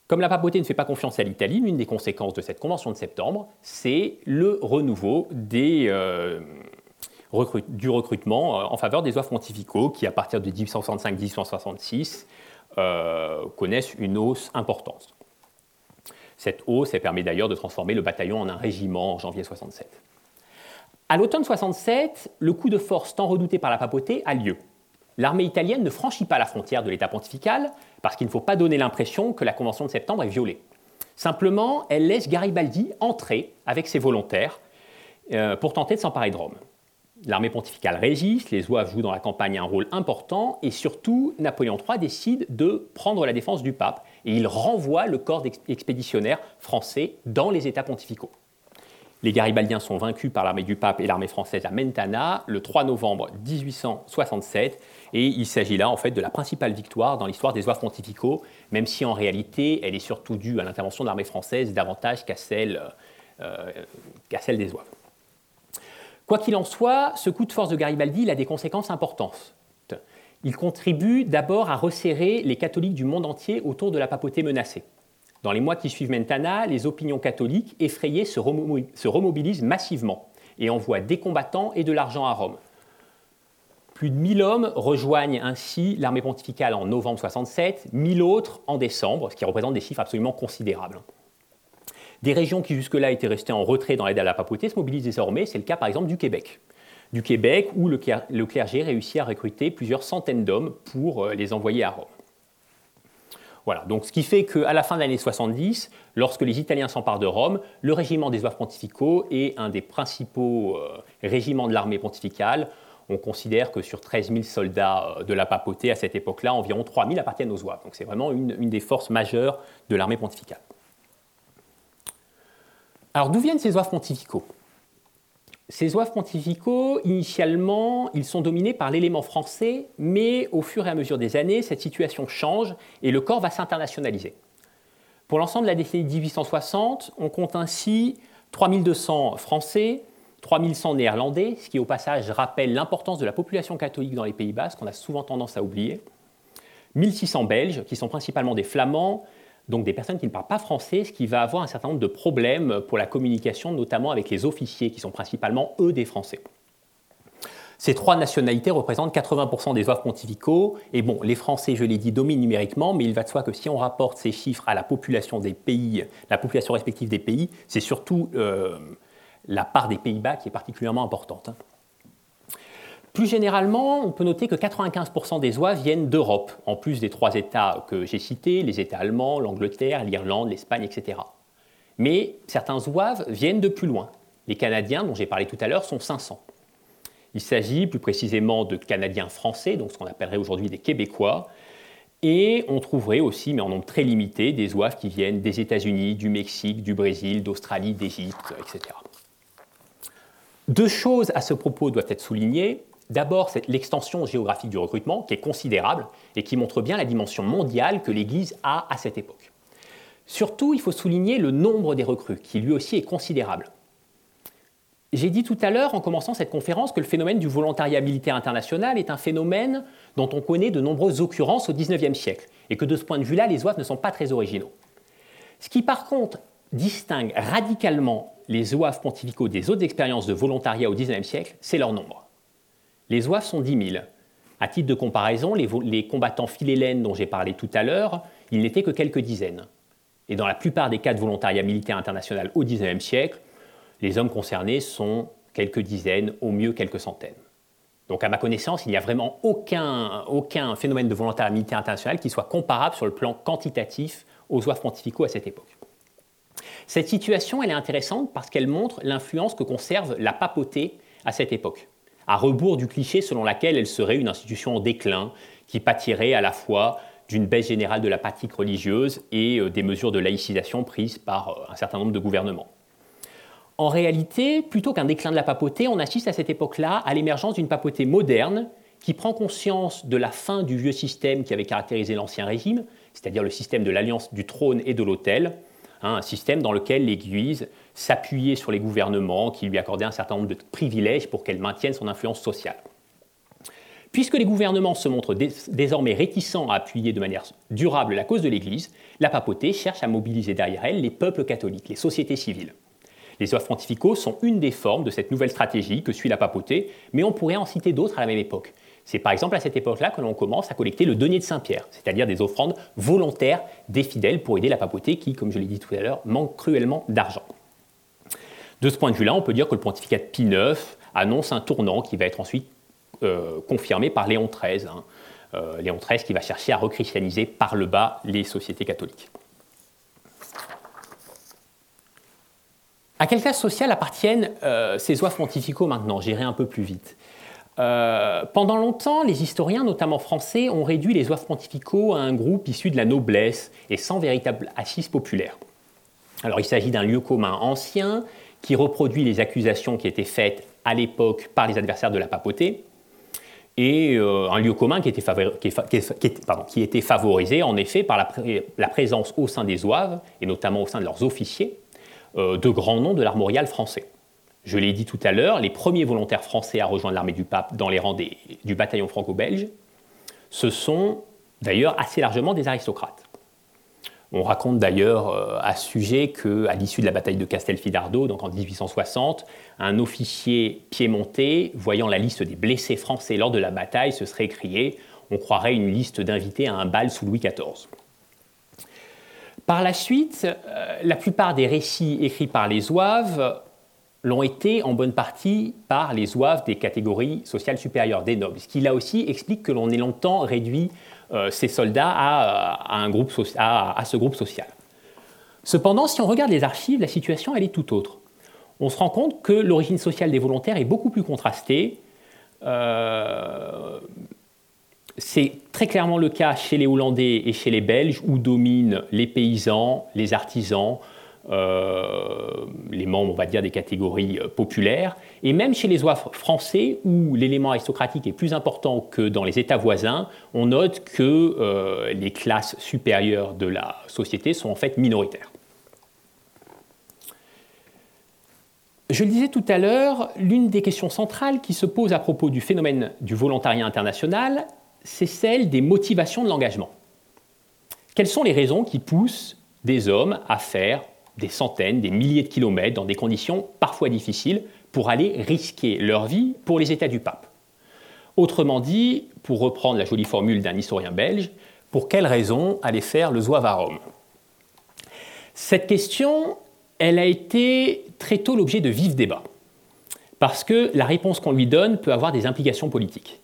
Comme la papauté ne fait pas confiance à l'Italie, l'une des conséquences de cette convention de septembre, c'est le renouveau euh, du recrutement euh, en faveur des oeuvres pontificaux qui, à partir de 1865-1866, euh, connaissent une hausse importante. Cette hausse permet d'ailleurs de transformer le bataillon en un régiment en janvier 67. À l'automne 67, le coup de force tant redouté par la papauté a lieu. L'armée italienne ne franchit pas la frontière de l'État pontifical parce qu'il ne faut pas donner l'impression que la Convention de septembre est violée. Simplement, elle laisse Garibaldi entrer avec ses volontaires euh, pour tenter de s'emparer de Rome. L'armée pontificale résiste, les Zouaves jouent dans la campagne un rôle important, et surtout, Napoléon III décide de prendre la défense du pape, et il renvoie le corps expéditionnaire français dans les États pontificaux. Les Garibaldiens sont vaincus par l'armée du pape et l'armée française à Mentana le 3 novembre 1867, et il s'agit là en fait de la principale victoire dans l'histoire des Zouaves pontificaux, même si en réalité elle est surtout due à l'intervention de l'armée française davantage qu'à celle, euh, celle des Zouaves. Quoi qu'il en soit, ce coup de force de Garibaldi a des conséquences importantes. Il contribue d'abord à resserrer les catholiques du monde entier autour de la papauté menacée. Dans les mois qui suivent Mentana, les opinions catholiques effrayées se, remobilisent massivement et envoient des combattants et de l'argent à Rome. Plus de 1000 hommes rejoignent ainsi l'armée pontificale en novembre 67, 1000 autres en décembre, ce qui représente des chiffres absolument considérables. Des régions qui jusque-là étaient restées en retrait dans l'aide à la papauté se mobilisent désormais. C'est le cas par exemple du Québec. Du Québec où le, clergé réussit à recruter plusieurs centaines d'hommes pour euh, les envoyer à Rome. Voilà, donc ce qui fait qu'à la fin de l'année 70, lorsque les Italiens s'emparent de Rome, le régiment des oeuvres pontificaux est un des principaux euh, régiments de l'armée pontificale. On considère que sur 13 000 soldats de la papauté à cette époque-là, environ 3 000 appartiennent aux zouaves. Donc c'est vraiment une, une des forces majeures de l'armée pontificale. Alors d'où viennent ces zouaves pontificaux? Ces zouaves pontificaux, initialement, ils sont dominés par l'élément français, mais au fur et à mesure des années, cette situation change et le corps va s'internationaliser. Pour l'ensemble de la décennie 1860, on compte ainsi 3200 Français, 3100 Néerlandais, ce qui au passage rappelle l'importance de la population catholique dans les Pays-Bas, qu'on a souvent tendance à oublier, 1600 Belges, qui sont principalement des Flamands, donc des personnes qui ne parlent pas français, ce qui va avoir un certain nombre de problèmes pour la communication, notamment avec les officiers, qui sont principalement eux des Français. Ces trois nationalités représentent 80% des oeuvres pontificaux. Et bon, les Français, je l'ai dit, dominent numériquement, mais il va de soi que si on rapporte ces chiffres à la population des pays, la population respective des pays, c'est surtout euh, la part des Pays-Bas qui est particulièrement importante. Hein. Plus généralement, on peut noter que 95% des oies viennent d'Europe, en plus des trois États que j'ai cités, les États allemands, l'Angleterre, l'Irlande, l'Espagne, etc. Mais certains zouaves viennent de plus loin. Les Canadiens, dont j'ai parlé tout à l'heure, sont 500. Il s'agit plus précisément de Canadiens français, donc ce qu'on appellerait aujourd'hui des Québécois, et on trouverait aussi, mais en nombre très limité, des zouaves qui viennent des États-Unis, du Mexique, du Brésil, d'Australie, d'Égypte, etc. Deux choses à ce propos doivent être soulignées. D'abord, c'est l'extension géographique du recrutement, qui est considérable et qui montre bien la dimension mondiale que l'Église a à cette époque. Surtout, il faut souligner le nombre des recrues, qui lui aussi est considérable. J'ai dit tout à l'heure, en commençant cette conférence, que le phénomène du volontariat militaire international est un phénomène dont on connaît de nombreuses occurrences au XIXe siècle, et que de ce point de vue-là, les zouaves ne sont pas très originaux. Ce qui, par contre, distingue radicalement les zouaves pontificaux des autres expériences de volontariat au XIXe siècle, c'est leur nombre. Les zouaves sont 10 000. À titre de comparaison, les, combattants philélènes dont j'ai parlé tout à l'heure, ils n'étaient que quelques dizaines. Et dans la plupart des cas de volontariat militaire international au XIXe siècle, les hommes concernés sont quelques dizaines, au mieux quelques centaines. Donc à ma connaissance, il n'y a vraiment aucun, aucun phénomène de volontariat militaire international qui soit comparable sur le plan quantitatif aux zouaves pontificaux à cette époque. Cette situation, elle est intéressante parce qu'elle montre l'influence que conserve la papauté à cette époque à rebours du cliché selon lequel elle serait une institution en déclin, qui pâtirait à la fois d'une baisse générale de la pratique religieuse et euh, des mesures de laïcisation prises par euh, un certain nombre de gouvernements. En réalité, plutôt qu'un déclin de la papauté, on assiste à cette époque-là à l'émergence d'une papauté moderne qui prend conscience de la fin du vieux système qui avait caractérisé l'Ancien Régime, c'est-à-dire le système de l'alliance du trône et de l'autel, Hein, un système dans lequel l'Église s'appuyait sur les gouvernements qui lui accordaient un certain nombre de privilèges pour qu'elle maintienne son influence sociale. Puisque les gouvernements se montrent désormais réticents à appuyer de manière durable la cause de l'Église, la papauté cherche à mobiliser derrière elle les peuples catholiques, les sociétés civiles. Les offres pontificaux sont une des formes de cette nouvelle stratégie que suit la papauté, mais on pourrait en citer d'autres à la même époque. C'est par exemple à cette époque-là que l'on commence à collecter le denier de Saint-Pierre, c'est-à-dire des offrandes volontaires des fidèles pour aider la papauté qui, comme je l'ai dit tout à l'heure, manque cruellement d'argent. De ce point de vue-là, on peut dire que le pontificat de Pie IX annonce un tournant qui va être ensuite euh, confirmé par Léon XIII. Hein. Euh, Léon XIII qui va chercher à rechristianiser par le bas les sociétés catholiques. À quelle classe sociale appartiennent euh, ces oies pontificaux maintenant? J'irai un peu plus vite. Euh, pendant longtemps, les historiens, notamment français, ont réduit les oeuvres pontificaux à un groupe issu de la noblesse et sans véritable assise populaire. Alors il s'agit d'un lieu commun ancien qui reproduit les accusations qui étaient faites à l'époque par les adversaires de la papauté, et euh, un lieu commun qui était, favorisé en effet par la, présence au sein des oeuvres, et notamment au sein de leurs officiers, euh, de grands noms de l'armorial français. Je l'ai dit tout à l'heure, les premiers volontaires français à rejoindre l'armée du pape dans les rangs du bataillon franco-belge, ce sont d'ailleurs assez largement des aristocrates. On raconte d'ailleurs euh, à ce sujet qu'à l'issue de la bataille de Castelfidardo, donc en 1860, un officier piémontais, voyant la liste des blessés français lors de la bataille, se serait écrié On croirait une liste d'invités à un bal sous Louis XIV. Par la suite, euh, la plupart des récits écrits par les Zouaves l'ont été en bonne partie par les zouaves des catégories sociales supérieures, des nobles, ce qui là aussi explique que l'on ait longtemps réduit euh, ces soldats groupe à, ce groupe social. Cependant, si on regarde les archives, la situation est tout autre. On se rend compte que l'origine sociale des volontaires est beaucoup plus contrastée. c'est très clairement le cas chez les Hollandais et chez les Belges, où dominent les paysans, les artisans, euh, les membres, on va dire, des catégories euh, populaires, et même chez les oies français, où l'élément aristocratique est plus important que dans les États voisins, on note que euh, les classes supérieures de la société sont en fait minoritaires. Je le disais tout à l'heure, l'une des questions centrales qui se pose à propos du phénomène du volontariat international, c'est celle des motivations de l'engagement. Quelles sont les raisons qui poussent des hommes à faire des centaines, des milliers de kilomètres dans des conditions parfois difficiles pour aller risquer leur vie pour les États du pape Autrement dit, pour reprendre la jolie formule d'un historien belge, pour quelles raisons aller faire le zouave à Rome? Cette question, elle a été très tôt l'objet de vifs débats, parce que la réponse qu'on lui donne peut avoir des implications politiques.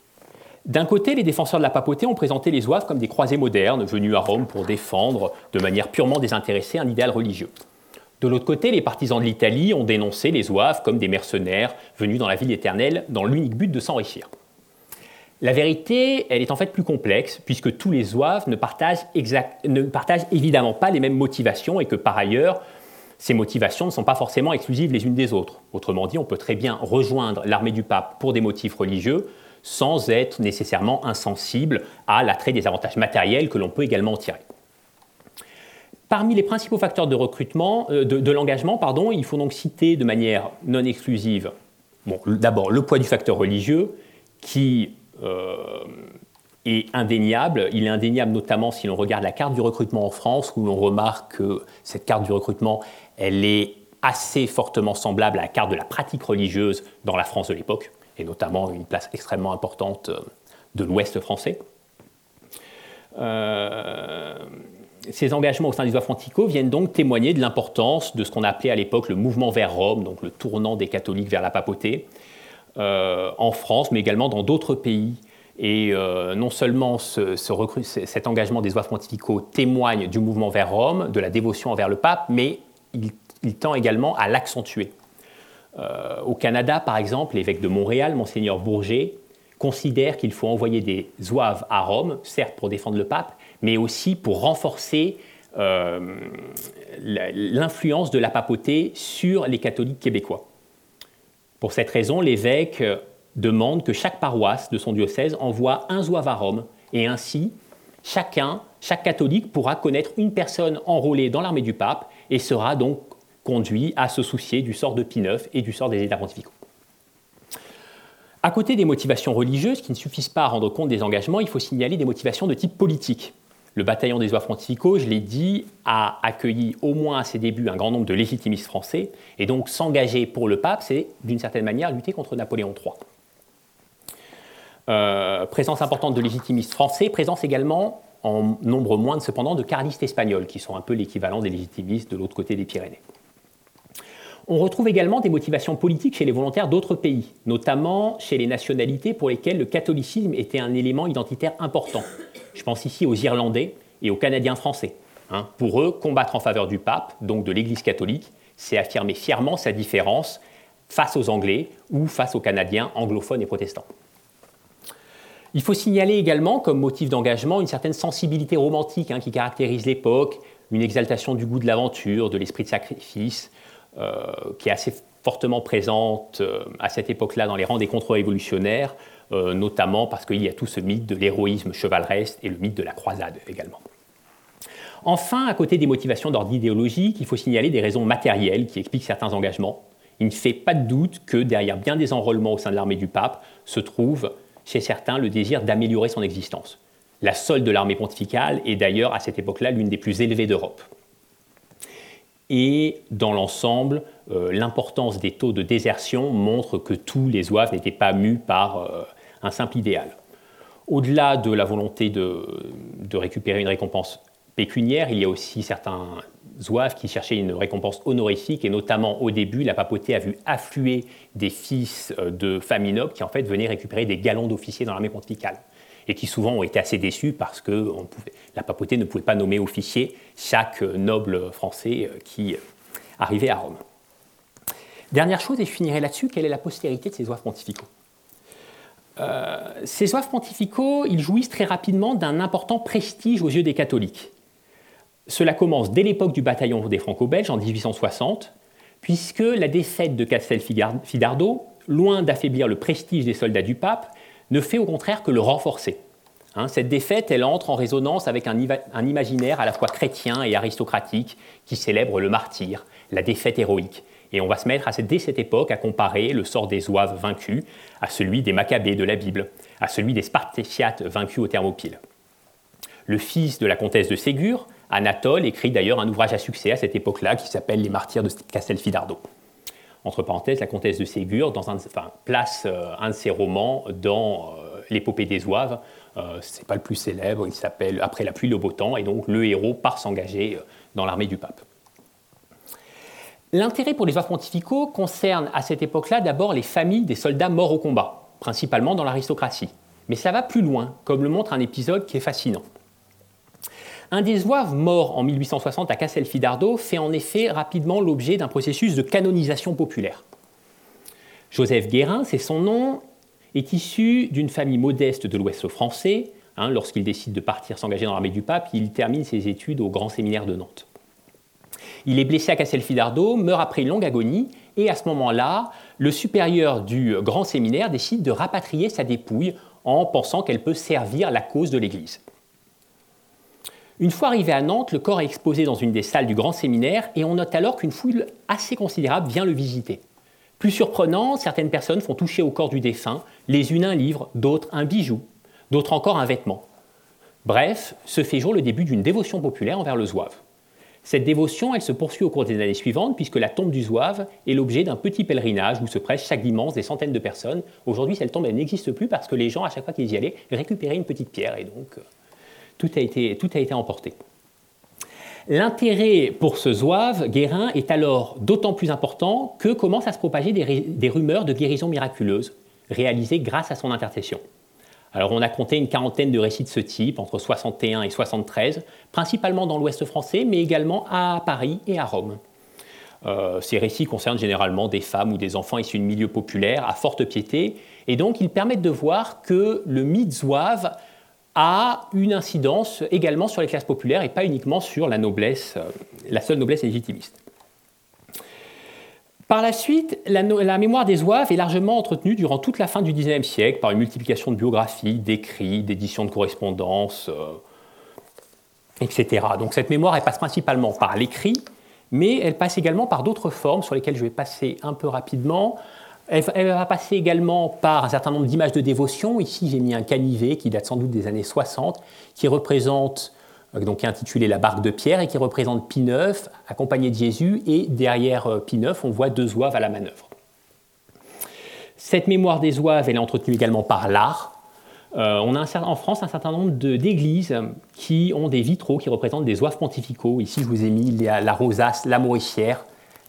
D'un côté, les défenseurs de la papauté ont présenté les zouaves comme des croisés modernes venus à Rome pour défendre de manière purement désintéressée un idéal religieux. De l'autre côté, les partisans de l'Italie ont dénoncé les zouaves comme des mercenaires venus dans la ville éternelle dans l'unique but de s'enrichir. La vérité, elle est en fait plus complexe, puisque tous les zouaves ne partagent, ne partagent évidemment pas les mêmes motivations et que par ailleurs, ces motivations ne sont pas forcément exclusives les unes des autres. Autrement dit, on peut très bien rejoindre l'armée du pape pour des motifs religieux, sans être nécessairement insensible à l'attrait des avantages matériels que l'on peut également en tirer. Parmi les principaux facteurs de recrutement, euh, de, l'engagement, pardon, il faut donc citer de manière non exclusive, bon, d'abord le poids du facteur religieux, qui euh, est indéniable. Il est indéniable notamment si l'on regarde la carte du recrutement en France, où l'on remarque que cette carte du recrutement, elle est assez fortement semblable à la carte de la pratique religieuse dans la France de l'époque et notamment une place extrêmement importante euh, de l'Ouest français. Ces engagements au sein des Frantico viennent donc témoigner de l'importance de ce qu'on appelait à l'époque le mouvement vers Rome, donc le tournant des catholiques vers la papauté, euh, en France, mais également dans d'autres pays. Et non seulement ce, cet engagement des pontificaux témoigne du mouvement vers Rome, de la dévotion envers le pape, mais il, il tend également à l'accentuer. Euh, au Canada, par exemple, l'évêque de Montréal, Monseigneur Bourget, considère qu'il faut envoyer des zouaves à Rome, certes pour défendre le pape, mais aussi pour renforcer euh, l'influence de la papauté sur les catholiques québécois. Pour cette raison, l'évêque demande que chaque paroisse de son diocèse envoie un zouave à Rome, et ainsi, chacun, chaque catholique pourra connaître une personne enrôlée dans l'armée du pape et sera donc conduit à se soucier du sort de Pie IX et du sort des États pontificaux. À côté des motivations religieuses qui ne suffisent pas à rendre compte des engagements, il faut signaler des motivations de type politique. Le bataillon des oies pontificaux, je l'ai dit, a accueilli au moins à ses débuts un grand nombre de légitimistes français, et donc s'engager pour le pape, c'est d'une certaine manière lutter contre Napoléon III. Euh, présence importante de légitimistes français, présence également en nombre moindre cependant de carlistes espagnols, qui sont un peu l'équivalent des légitimistes de l'autre côté des Pyrénées. On retrouve également des motivations politiques chez les volontaires d'autres pays, notamment chez les nationalités pour lesquelles le catholicisme était un élément identitaire important. Je pense ici aux Irlandais et aux Canadiens français. Hein. pour eux, combattre en faveur du pape, donc de l'Église catholique, c'est affirmer fièrement sa différence face aux Anglais ou face aux Canadiens anglophones et protestants. Il faut signaler également comme motif d'engagement une certaine sensibilité romantique hein, qui caractérise l'époque, une exaltation du goût de l'aventure, de l'esprit de sacrifice, euh, qui est assez fortement présente euh, à cette époque-là dans les rangs des contre-révolutionnaires, notamment parce qu'il y a tout ce mythe de l'héroïsme chevaleresque et le mythe de la croisade également. Enfin, à côté des motivations d'ordre idéologique, il faut signaler des raisons matérielles qui expliquent certains engagements. Il ne fait pas de doute que derrière bien des enrôlements au sein de l'armée du pape se trouve chez certains le désir d'améliorer son existence. La solde de l'armée pontificale est d'ailleurs à cette époque-là l'une des plus élevées d'Europe et dans l'ensemble, euh, l'importance des taux de désertion montre que tous les zouaves n'étaient pas mus par euh, un simple idéal. Au-delà de la volonté de, récupérer une récompense pécuniaire, il y a aussi certains zouaves qui cherchaient une récompense honorifique, et notamment au début, la papauté a vu affluer des fils euh, de familles nobles qui en fait venaient récupérer des galons d'officiers dans l'armée pontificale et qui souvent ont été assez déçus parce que la papauté ne pouvait pas nommer officier chaque noble français euh, qui arrivait à Rome. Dernière chose, et je finirai là-dessus, quelle est la postérité de ces oies pontificaux? Ces zouaves pontificaux, ils jouissent très rapidement d'un important prestige aux yeux des catholiques. Cela commence dès l'époque du bataillon des Franco-Belges en 1860, puisque la défaite de Castelfidardo, loin d'affaiblir le prestige des soldats du pape, ne fait au contraire que le renforcer. Hein, cette défaite, elle entre en résonance avec un, imaginaire à la fois chrétien et aristocratique qui célèbre le martyr, la défaite héroïque. Et on va se mettre dès cette époque à comparer le sort des Zouaves vaincus à celui des Maccabées de la Bible, à celui des Spartiates vaincus au Thermopyle. Le fils de la comtesse de Ségur, Anatole écrit d'ailleurs un ouvrage à succès à cette époque-là qui s'appelle Les martyrs de Castelfidardo. Entre parenthèses, la comtesse de Ségur place euh, un de ses romans dans euh, l'épopée des Oives. Euh, Ce n'est pas le plus célèbre, il s'appelle Après la pluie, le beau temps, et donc le héros part s'engager dans l'armée du pape. L'intérêt pour les oives pontificaux concerne à cette époque-là d'abord les familles des soldats morts au combat, principalement dans l'aristocratie. Mais ça va plus loin, comme le montre un épisode qui est fascinant. Un des zouaves mort en 1860 à Castelfidardo fait en effet rapidement l'objet d'un processus de canonisation populaire. Joseph Guérin, c'est son nom, est issu d'une famille modeste de l'Ouest français. Hein, lorsqu'il décide de partir s'engager dans l'armée du pape, il termine ses études au Grand Séminaire de Nantes. Il est blessé à Castelfidardo, meurt après une longue agonie, et à ce moment-là, le supérieur du Grand Séminaire décide de rapatrier sa dépouille en pensant qu'elle peut servir la cause de l'Église. Une fois arrivé à Nantes, le corps est exposé dans une des salles du grand séminaire et on note alors qu'une foule assez considérable vient le visiter. Plus surprenant, certaines personnes font toucher au corps du défunt, les unes un livre, d'autres un bijou, d'autres encore un vêtement. Bref, se fait jour le début d'une dévotion populaire envers le zouave. Cette dévotion, elle se poursuit au cours des années suivantes, puisque la tombe du zouave est l'objet d'un petit pèlerinage où se prêchent chaque dimanche des centaines de personnes. Aujourd'hui, cette tombe, n'existe plus parce que les gens, à chaque fois qu'ils y allaient, récupéraient une petite pierre. Et donc, euh, tout a été, tout a été emporté. L'intérêt pour ce zouave, Guérin, est alors d'autant plus important que commencent à se propager des, rumeurs de guérison miraculeuse réalisées grâce à son intercession. Alors on a compté une quarantaine de récits de ce type entre 61 et 73, principalement dans l'Ouest français, mais également à Paris et à Rome. Euh, ces récits concernent généralement des femmes ou des enfants issus de milieux populaires à forte piété, et donc ils permettent de voir que le mythe zouave a une incidence également sur les classes populaires et pas uniquement sur la noblesse, euh, la seule noblesse légitimiste. Par la suite, la, mémoire des Zouaves est largement entretenue durant toute la fin du XIXe siècle par une multiplication de biographies, d'écrits, d'éditions de correspondances, euh, etc. Donc cette mémoire, elle passe principalement par l'écrit, mais elle passe également par d'autres formes sur lesquelles je vais passer un peu rapidement, elle, va passer également par un certain nombre d'images de dévotion. Ici, j'ai mis un canivet qui date sans doute des années 60, qui représente, donc qui est intitulé La barque de Pierre et qui représente Pie IX accompagné de Jésus. Et derrière euh, Pie IX, on voit deux zouaves à la manœuvre. Cette mémoire des zouaves, elle est entretenue également par l'art. Euh, on a en France un certain nombre d'églises qui ont des vitraux qui représentent des zouaves pontificaux. Ici, je vous ai mis la rosace, la mauricière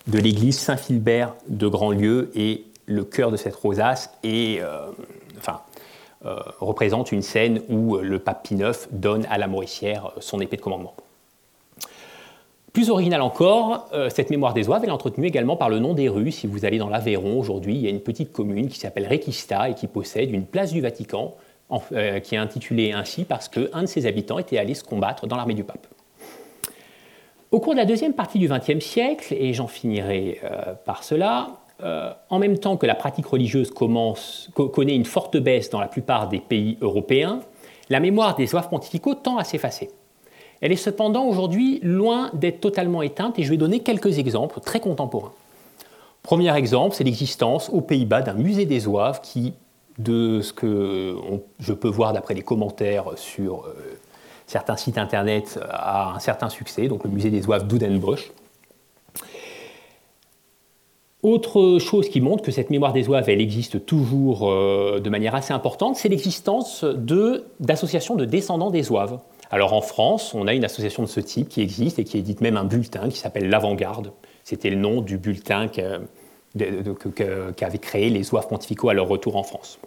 de l'église Saint-Philbert de Grandlieu et le cœur de cette rosace euh, enfin, euh, représente une scène où le pape Pie IX donne à la Mauricière son épée de commandement. Plus original encore, euh, cette mémoire des oives est entretenue également par le nom des rues. Si vous allez dans l'Aveyron aujourd'hui, il y a une petite commune qui s'appelle Requista et qui possède une place du Vatican qui est intitulée ainsi parce qu'un de ses habitants était allé se combattre dans l'armée du pape. Au cours de la deuxième partie du XXe siècle, et j'en finirai par cela, euh, en même temps que la pratique religieuse connaît une forte baisse dans la plupart des pays européens, la mémoire des oeuvres pontificaux tend à s'effacer. Elle est cependant aujourd'hui loin d'être totalement éteinte et je vais donner quelques exemples très contemporains. Premier exemple, c'est l'existence aux Pays-Bas d'un musée des oeuvres qui, de ce que je peux voir d'après les commentaires sur euh, certains sites internet, a un certain succès, donc le musée des oeuvres d'Udenbusch. Autre chose qui montre que cette mémoire des oeuvres, elle existe toujours euh, de manière assez importante, c'est l'existence d'associations de, descendants des oeuvres. Alors en France, on a une association de ce type qui existe et qui édite même un bulletin qui s'appelle l'Avant-Garde. C'était le nom du bulletin qu'avaient créé les oeuvres pontificaux à leur retour en France.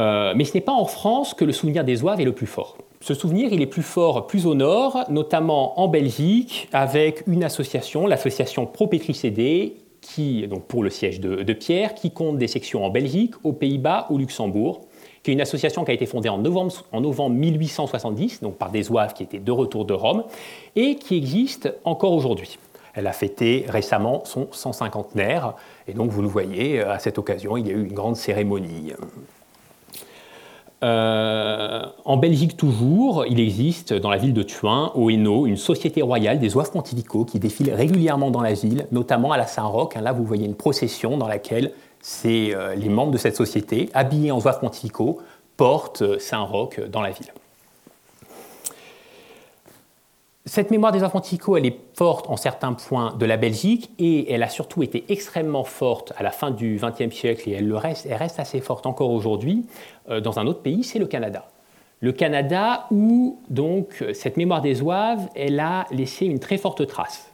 Euh, mais ce n'est pas en France que le souvenir des oeuvres est le plus fort. Ce souvenir, il est plus fort plus au nord, notamment en Belgique, avec une association, l'association Pro-Pétricédé, qui, donc pour le siège de, Pierre, qui compte des sections en Belgique, aux Pays-Bas, au Luxembourg, qui est une association qui a été fondée en novembre, en novembre 1870, donc par des zouaves qui étaient de retour de Rome, et qui existe encore aujourd'hui. Elle a fêté récemment son 150 et donc vous le voyez, à cette occasion, il y a eu une grande cérémonie. Euh, en Belgique toujours, il existe dans la ville de Thuin, au Hainaut, une société royale des oeufs pontificaux qui défile régulièrement dans la ville, notamment à la Saint-Roch. Là, vous voyez une procession dans laquelle euh, les membres de cette société, habillés en oeufs pontificaux, portent euh, Saint-Roch dans la ville. Cette mémoire des Atlanticaux, elle est forte en certains points de la Belgique et elle a surtout été extrêmement forte à la fin du XXe siècle et elle, le reste, elle reste assez forte encore aujourd'hui euh, dans un autre pays, c'est le Canada. Le Canada où donc cette mémoire des Zouaves, elle a laissé une très forte trace.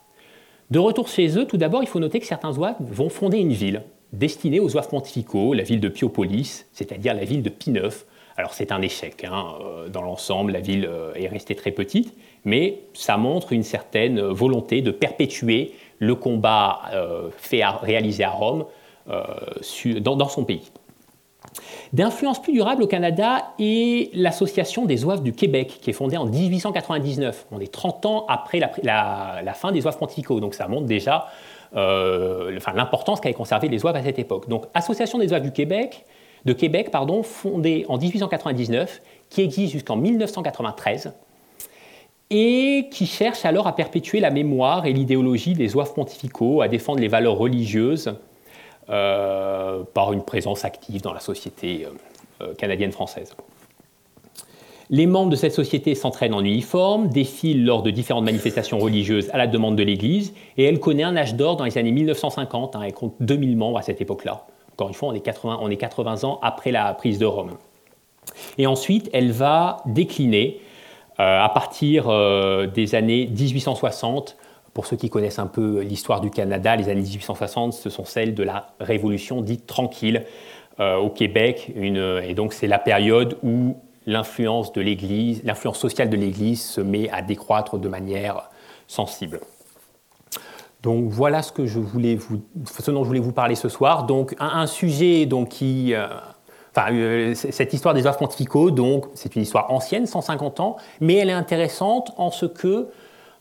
De retour chez eux, tout d'abord, il faut noter que certains Zouaves vont fonder une ville destinée aux Zouaves pontificaux, la ville de Piopolis, c'est-à-dire la ville de Pineuf. Alors c'est un échec, hein, euh, dans l'ensemble, la ville euh, est restée très petite, mais ça montre une certaine volonté de perpétuer le combat euh, fait réalisé à Rome euh, dans, son pays. D'influence plus durable au Canada est l'Association des oeufs du Québec, qui est fondée en 1899. On est 30 ans après la, fin des oeufs pontificaux, donc ça montre déjà euh, l'importance qu'avaient conservé les oeufs à cette époque. Donc, Association des oeufs du Québec, de Québec, pardon, fondée en 1899, qui existe jusqu'en 1993 et qui cherche alors à perpétuer la mémoire et l'idéologie des oeufs pontificaux, à défendre les valeurs religieuses euh, par une présence active dans la société euh, euh, canadienne-française. Les membres de cette société s'entraînent en uniforme, défilent lors de différentes manifestations religieuses à la demande de l'Église, et elle connaît un âge d'or dans les années 1950, hein, elle compte 2000 membres à cette époque-là. Encore une fois, on est, 80, on est 80 ans après la prise de Rome. Et ensuite, elle va décliner à partir euh, des années 1860, pour ceux qui connaissent un peu l'histoire du Canada, les années 1860, ce sont celles de la Révolution dite tranquille euh, au Québec. et donc c'est la période où l'influence sociale de l'Église se met à décroître de manière sensible. Donc voilà ce, dont je voulais vous parler ce soir. Donc un, sujet donc, qui euh, cette histoire des œuvres pontificaux, donc, c'est une histoire ancienne, 150 ans, mais elle est intéressante en ce que,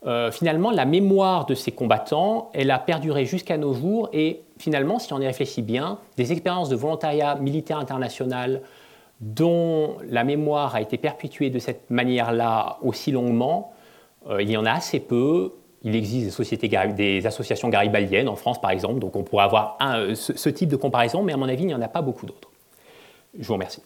euh, finalement, la mémoire de ces combattants, elle a perduré jusqu'à nos jours, et finalement, si on y réfléchit bien, des expériences de volontariat militaire international dont la mémoire a été perpétuée de cette manière-là aussi longuement, euh, il y en a assez peu. Il existe des, sociétés, des associations garibaldiennes en France, par exemple, donc on pourrait avoir ce type de comparaison, mais à mon avis, il n'y en a pas beaucoup d'autres. Je vous remercie.